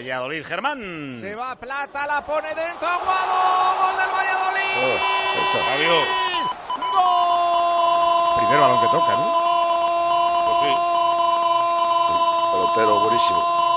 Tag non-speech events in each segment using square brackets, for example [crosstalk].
Valladolid. Germán. Se va Plata, la pone dentro. Aguado. Gol del Valladolid. Oh, Adiós. Gol. Primer balón que toca, ¿no? Pues sí. Pelotero buenísimo.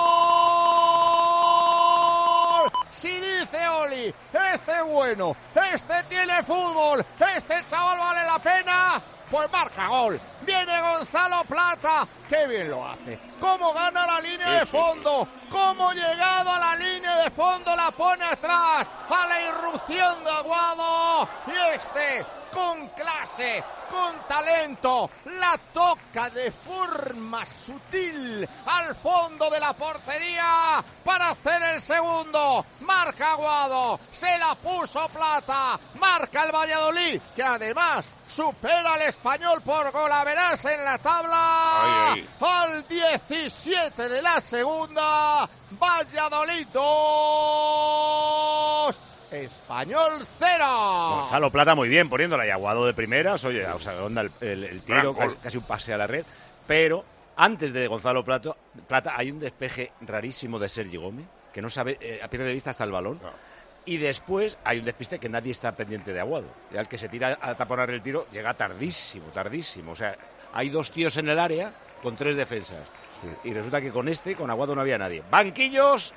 Si dice Oli, este es bueno, este tiene fútbol, este chaval vale la pena, pues marca gol. Viene Gonzalo Plata, qué bien lo hace. Cómo gana la línea de fondo, cómo llegado a la línea de fondo la pone atrás, a la irrupción de Aguado. Y este, con clase, con talento, la toca de forma sutil al fondo de la portería para hacer el segundo. Marca Aguado, se la puso Plata, marca el Valladolid, que además supera al español por golaveras en la tabla. Ay, Al 17 de la segunda, Valladolid 2, Español 0. Gonzalo Plata muy bien, poniéndola y aguado de primeras. Oye, o sea, onda el, el- el tiro, casi, casi un pase a la red. Pero antes de Gonzalo Plata, Plata hay un despeje rarísimo de Sergi Gómez, que no sabe, eh, pierde de vista hasta el balón. Y después hay un despiste que nadie está pendiente de Aguado. Y al que se tira a taponar el tiro llega tardísimo, tardísimo. O sea, hay dos tíos en el área con tres defensas. Y resulta que con este, con Aguado no había nadie. Banquillos,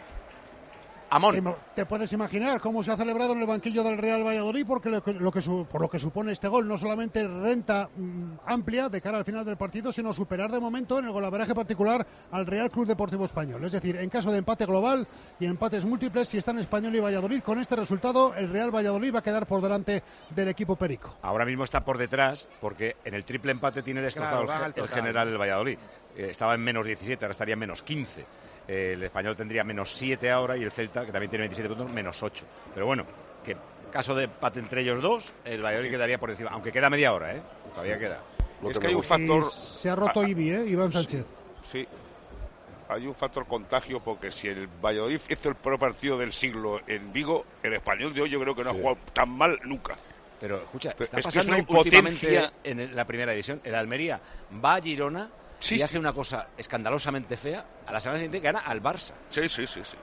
Amón. Te, te puedes imaginar cómo se ha celebrado en el banquillo del Real Valladolid porque lo que, lo que su- por lo que supone este gol no solamente renta mm, amplia de cara al final del partido, sino superar de momento en el golaveraje particular al Real Club Deportivo Español. Es decir, en caso de empate global y empates múltiples, si están Español y Valladolid, con este resultado el Real Valladolid va a quedar por delante del equipo Perico. Ahora mismo está por detrás porque en el triple empate tiene destrozado Claro, el, el general el Valladolid. Eh, estaba en menos 17, ahora estaría en menos 15. Eh, el español tendría menos 7 ahora y el Celta, que también tiene 27 puntos, menos 8. Pero bueno, que caso de empate entre ellos dos, el Valladolid quedaría por encima. Aunque queda media hora, ¿eh? Todavía queda. No Es que hay un factor. Y se ha roto Ah, Ibi, ¿eh? Iván Sánchez. Sí. Hay un factor contagio porque si el Valladolid hizo el peor partido del siglo en Vigo, el español de hoy yo creo que no Sí. ha jugado tan mal nunca. Pero escucha, está es que es pasando una impotencia. últimamente en la primera división. El Almería va a Girona Sí, y sí. hace una cosa escandalosamente fea. A la semana siguiente gana al Barça. Sí, sí, sí, sí.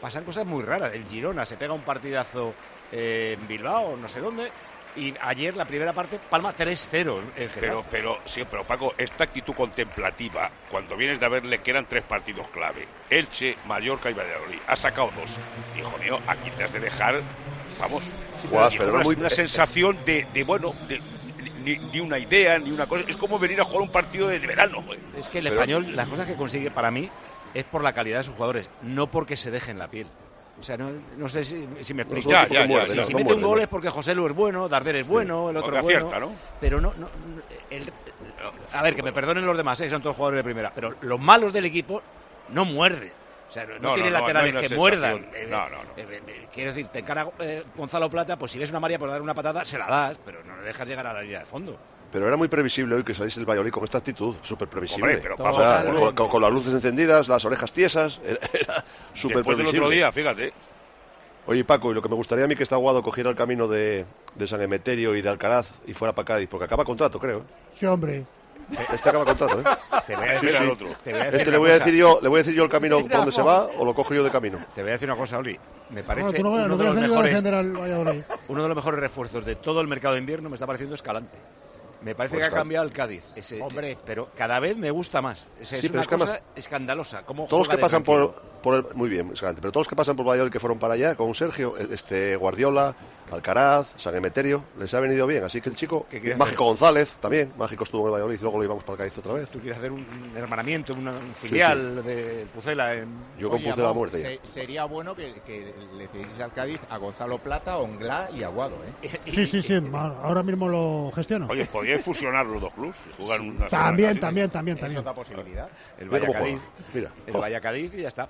Pasan cosas muy raras. El Girona se pega un partidazo eh, en Bilbao, no sé dónde. Y ayer, la primera parte, Palma 3-0 en Getafe. Pero, pero, sí, pero Paco, esta actitud contemplativa, cuando vienes de verle que eran tres partidos clave, Elche, Mallorca y Valladolid, ha sacado dos. Hijo mío, aquí te has de dejar, vamos, Guas, pero una, muy- una sensación de, de, bueno, de- ni, ni una idea, ni una cosa. Es como venir a jugar un partido de, de verano, güey. Es que el Pero- español, las cosas que consigue para mí es por la calidad de sus jugadores, no porque se dejen la piel. O sea, no, no sé si, si me explico. Ya, ya, muerde, Si, no, si no mete un gol no. es porque José Lu es bueno, Darder es bueno, el otro Porque es bueno. acierta, ¿no? Pero no, el- a ver, que me perdonen los demás, eh, que son todos jugadores de primera, pero los malos del equipo no muerden. O sea, no, No, tiene no, laterales que muerdan. Eh, No, no, no. eh, eh, quiero decir, te encara eh, Gonzalo Plata, pues si ves una María por dar una patada, se la das, pero no le dejas llegar a la línea de fondo. Pero era muy previsible hoy que saliese el Valladolid con esta actitud, súper previsible. Hombre, pero o sea, con, con- con las luces encendidas, las orejas tiesas, [laughs] era, era súper Después del previsible. otro día, fíjate. Oye, Paco, y lo que me gustaría a mí que está Aguado cogiera el camino de, de San Emeterio y de Alcaraz y fuera para Cádiz, porque acaba contrato, creo. ¿eh? Sí, hombre. [laughs] Este acaba contrato, ¿eh? Te voy a decir, sí. al otro. Te voy a decir Este le voy a decir yo, le voy a decir yo el camino por donde se va o lo cojo yo de camino. Te voy a decir una cosa, Oli. Me parece no, veas, uno, no de los mejores, [laughs] uno de los mejores refuerzos de todo el mercado de invierno me está pareciendo Escalante. Me parece Pues que ha cambiado el Cádiz. Ese- Hombre. Pero cada vez me gusta más. O sea, es Sí, una es que cosa además- escandalosa. Cómo Todos los que pasan por, por el, muy bien, excelente, pero todos los que pasan por Valladolid que fueron para allá, con Sergio, este Guardiola, Alcaraz, San Emeterio, les ha venido bien. Así que el chico, ¿Qué quiere Mágico González, también, Mágico estuvo en el Valladolid y luego lo íbamos para el Cádiz otra vez. Tú quieres hacer un, hermanamiento, una- un filial de Pucela en... Yo Oye, compuse la Amón, muerte. se- sería bueno que, que le cedieses al Cádiz a Gonzalo Plata, Onglá y Aguado, ¿eh? Sí, sí, sí. Ahora mismo lo gestiono. Oye, podíais fusionar los dos clubes jugar una También, semana, también, también, Es también. otra posibilidad. El Valladolid. El. Valladolid y ya está.